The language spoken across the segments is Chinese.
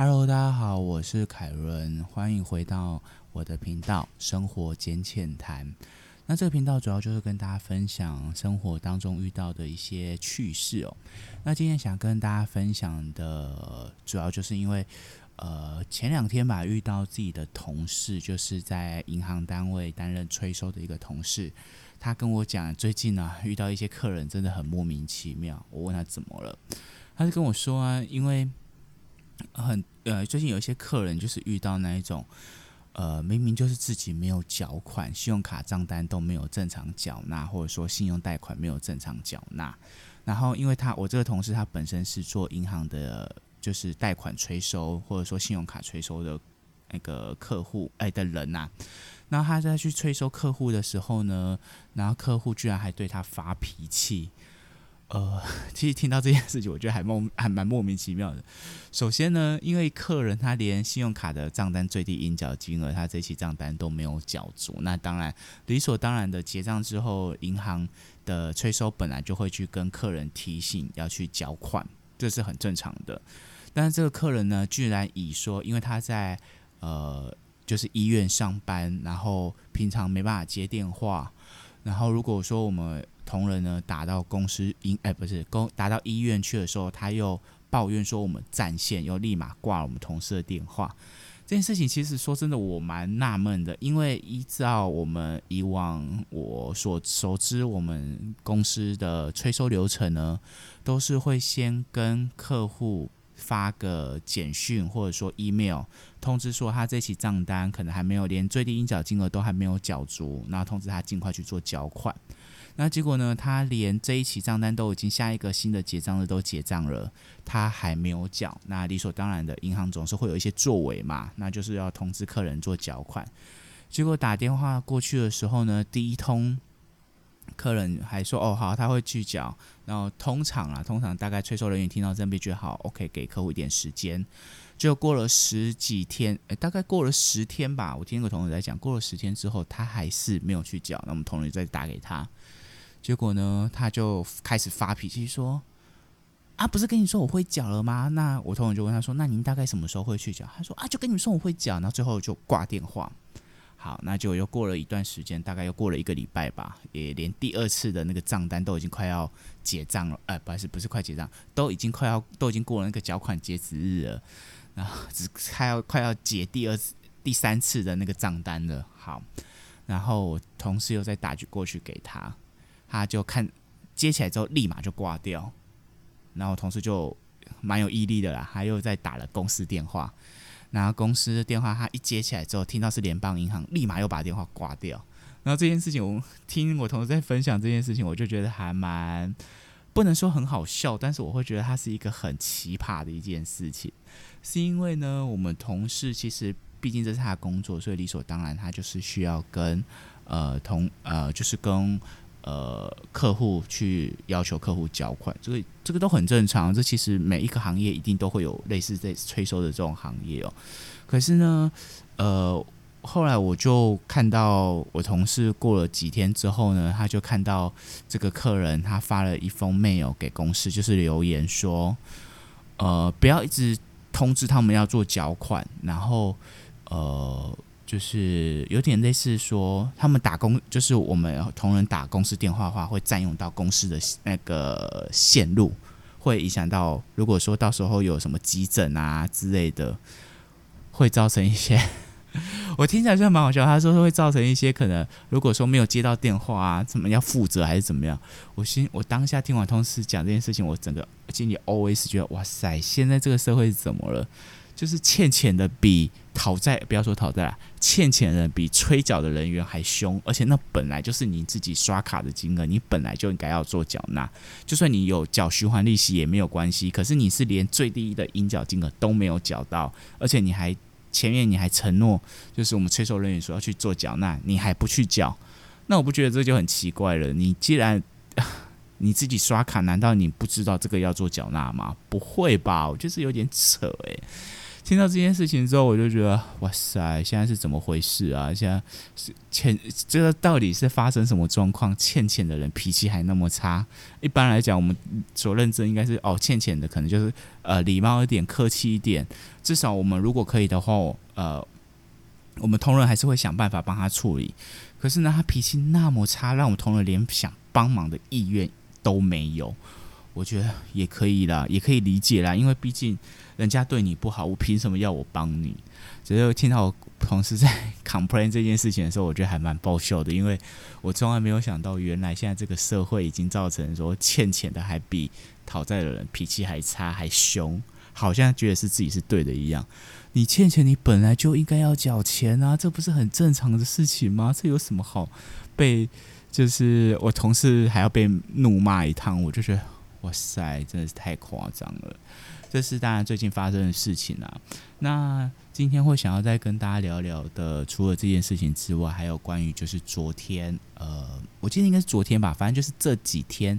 Hello，大家好，我是凯伦，欢迎回到我的频道《生活简浅谈》。那这个频道主要就是跟大家分享生活当中遇到的一些趣事哦。那今天想跟大家分享的，主要就是因为呃前两天吧，遇到自己的同事，就是在银行单位担任催收的一个同事。他跟我讲，最近呢遇到一些客人真的很莫名其妙。我问他怎么了，他就跟我说啊，因为很呃最近有一些客人就是遇到那一种，呃明明就是自己没有缴款，信用卡账单都没有正常缴纳，或者说信用贷款没有正常缴纳。然后因为他我这个同事他本身是做银行的，就是贷款催收或者说信用卡催收的那个客户哎的人呐。然后他在去催收客户的时候呢，然后客户居然还对他发脾气。呃，其实听到这件事情，我觉得还莫还蛮莫名其妙的。首先呢，因为客人他连信用卡的账单最低应缴金额，他这期账单都没有缴足，那当然理所当然的结账之后，银行的催收本来就会去跟客人提醒要去缴款，这是很正常的。但是这个客人呢，居然以说，因为他在呃。就是医院上班，然后平常没办法接电话，然后如果说我们同仁呢打到公司医，哎，不是公打到医院去的时候，他又抱怨说我们占线，又立马挂了我们同事的电话。这件事情其实说真的，我蛮纳闷的，因为依照我们以往我所熟知，我们公司的催收流程呢，都是会先跟客户。发个简讯或者说 email 通知说他这期账单可能还没有连最低应缴金额都还没有缴足，然后通知他尽快去做缴款。那结果呢，他连这一期账单都已经下一个新的结账日都结账了，他还没有缴。那理所当然的，银行总是会有一些作为嘛，那就是要通知客人做缴款。结果打电话过去的时候呢，第一通。客人还说：“哦，好，他会去缴。然后通常啊，通常大概催收人员听到这边觉得好，OK，给客户一点时间。就过了十几天，诶，大概过了十天吧。我听个同事在讲，过了十天之后，他还是没有去缴。那我们同事再打给他，结果呢，他就开始发脾气说：啊，不是跟你说我会缴了吗？那我同事就问他说：那您大概什么时候会去缴？他说：啊，就跟你说我会缴。然后最后就挂电话。”好，那就又过了一段时间，大概又过了一个礼拜吧，也连第二次的那个账单都已经快要结账了，呃，不是不是快结账，都已经快要都已经过了那个缴款截止日了，然后只快要快要结第二次、第三次的那个账单了。好，然后我同事又再打去过去给他，他就看接起来之后立马就挂掉，然后同事就蛮有毅力的啦，他又再打了公司电话。然后公司的电话，他一接起来之后，听到是联邦银行，立马又把电话挂掉。然后这件事情，我听我同事在分享这件事情，我就觉得还蛮不能说很好笑，但是我会觉得它是一个很奇葩的一件事情。是因为呢，我们同事其实毕竟这是他的工作，所以理所当然他就是需要跟呃同呃就是跟。呃，客户去要求客户缴款，这个这个都很正常。这其实每一个行业一定都会有类似在催收的这种行业哦。可是呢，呃，后来我就看到我同事过了几天之后呢，他就看到这个客人他发了一封 mail 给公司，就是留言说，呃，不要一直通知他们要做缴款，然后呃。就是有点类似说，他们打工就是我们同仁打公司电话的话，会占用到公司的那个线路，会影响到。如果说到时候有什么急诊啊之类的，会造成一些。我听起来就蛮好笑。他说会造成一些可能，如果说没有接到电话啊，怎么要负责还是怎么样？我心我当下听完同事讲这件事情，我整个心里 always 觉得哇塞，现在这个社会是怎么了？就是欠钱的比讨债，不要说讨债了，欠钱人比催缴的人员还凶，而且那本来就是你自己刷卡的金额，你本来就应该要做缴纳，就算你有缴循环利息也没有关系。可是你是连最低的应缴金额都没有缴到，而且你还前面你还承诺，就是我们催收人员说要去做缴纳，你还不去缴，那我不觉得这就很奇怪了。你既然 你自己刷卡，难道你不知道这个要做缴纳吗？不会吧，我就是有点扯诶。听到这件事情之后，我就觉得哇塞，现在是怎么回事啊？现在是欠这个到底是发生什么状况？欠钱的人脾气还那么差？一般来讲，我们所认知应该是哦，欠钱的可能就是呃礼貌一点、客气一点，至少我们如果可以的话，呃，我们同仁还是会想办法帮他处理。可是呢，他脾气那么差，让我们同仁连想帮忙的意愿都没有。我觉得也可以啦，也可以理解啦，因为毕竟人家对你不好，我凭什么要我帮你？只是听到我同事在 complain 这件事情的时候，我觉得还蛮爆笑的，因为我从来没有想到，原来现在这个社会已经造成说欠钱的还比讨债的人脾气还差还凶，好像觉得是自己是对的一样。你欠钱，你本来就应该要缴钱啊，这不是很正常的事情吗？这有什么好被？就是我同事还要被怒骂一趟，我就觉得。哇塞，真的是太夸张了！这是当然最近发生的事情啊。那今天会想要再跟大家聊聊的，除了这件事情之外，还有关于就是昨天，呃，我记得应该是昨天吧，反正就是这几天，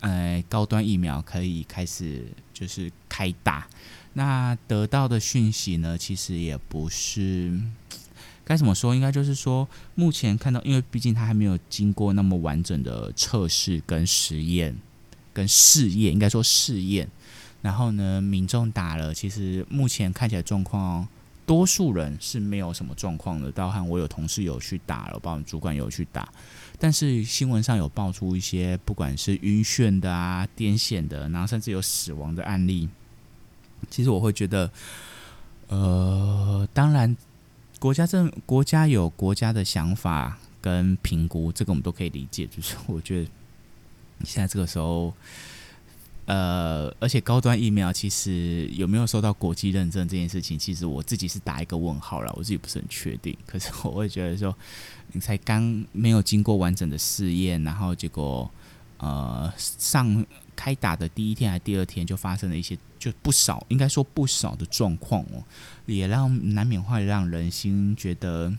呃，高端疫苗可以开始就是开打。那得到的讯息呢，其实也不是该怎么说，应该就是说，目前看到，因为毕竟它还没有经过那么完整的测试跟实验。跟试验应该说试验，然后呢，民众打了，其实目前看起来状况，多数人是没有什么状况的。到和我有同事有去打了，包括主管有去打，但是新闻上有爆出一些，不管是晕眩的啊、癫痫的，然后甚至有死亡的案例。其实我会觉得，呃，当然，国家政国家有国家的想法跟评估，这个我们都可以理解。就是我觉得。现在这个时候，呃，而且高端疫苗其实有没有受到国际认证这件事情，其实我自己是打一个问号了，我自己不是很确定。可是我会觉得说，你才刚没有经过完整的试验，然后结果呃上开打的第一天还第二天就发生了一些就不少，应该说不少的状况哦，也让难免会让人心觉得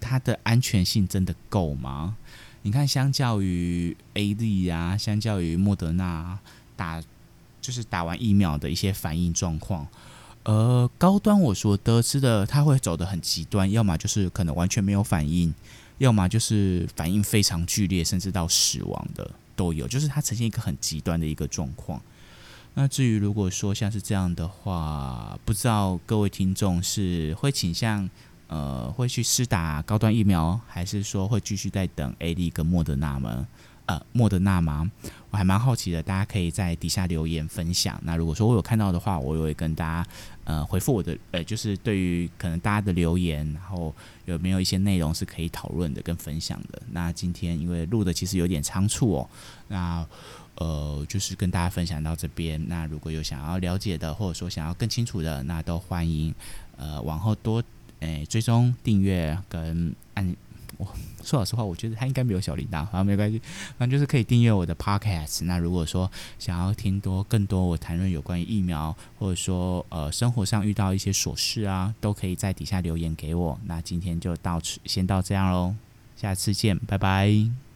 它的安全性真的够吗？你看，相较于 A D 啊，相较于莫德纳打，就是打完疫苗的一些反应状况，呃，高端我所得知的，它会走的很极端，要么就是可能完全没有反应，要么就是反应非常剧烈，甚至到死亡的都有，就是它呈现一个很极端的一个状况。那至于如果说像是这样的话，不知道各位听众是会倾向。呃，会去施打高端疫苗，还是说会继续在等 A D 跟莫德纳吗？呃，莫德纳吗？我还蛮好奇的，大家可以在底下留言分享。那如果说我有看到的话，我也会跟大家呃回复我的呃，就是对于可能大家的留言，然后有没有一些内容是可以讨论的跟分享的。那今天因为录的其实有点仓促哦，那呃就是跟大家分享到这边。那如果有想要了解的，或者说想要更清楚的，那都欢迎呃往后多。诶，追踪订阅跟按，我说老实话，我觉得他应该没有小铃铛，好，没关系，反正就是可以订阅我的 podcast。那如果说想要听多更多我谈论有关于疫苗，或者说呃生活上遇到一些琐事啊，都可以在底下留言给我。那今天就到此，先到这样喽，下次见，拜拜。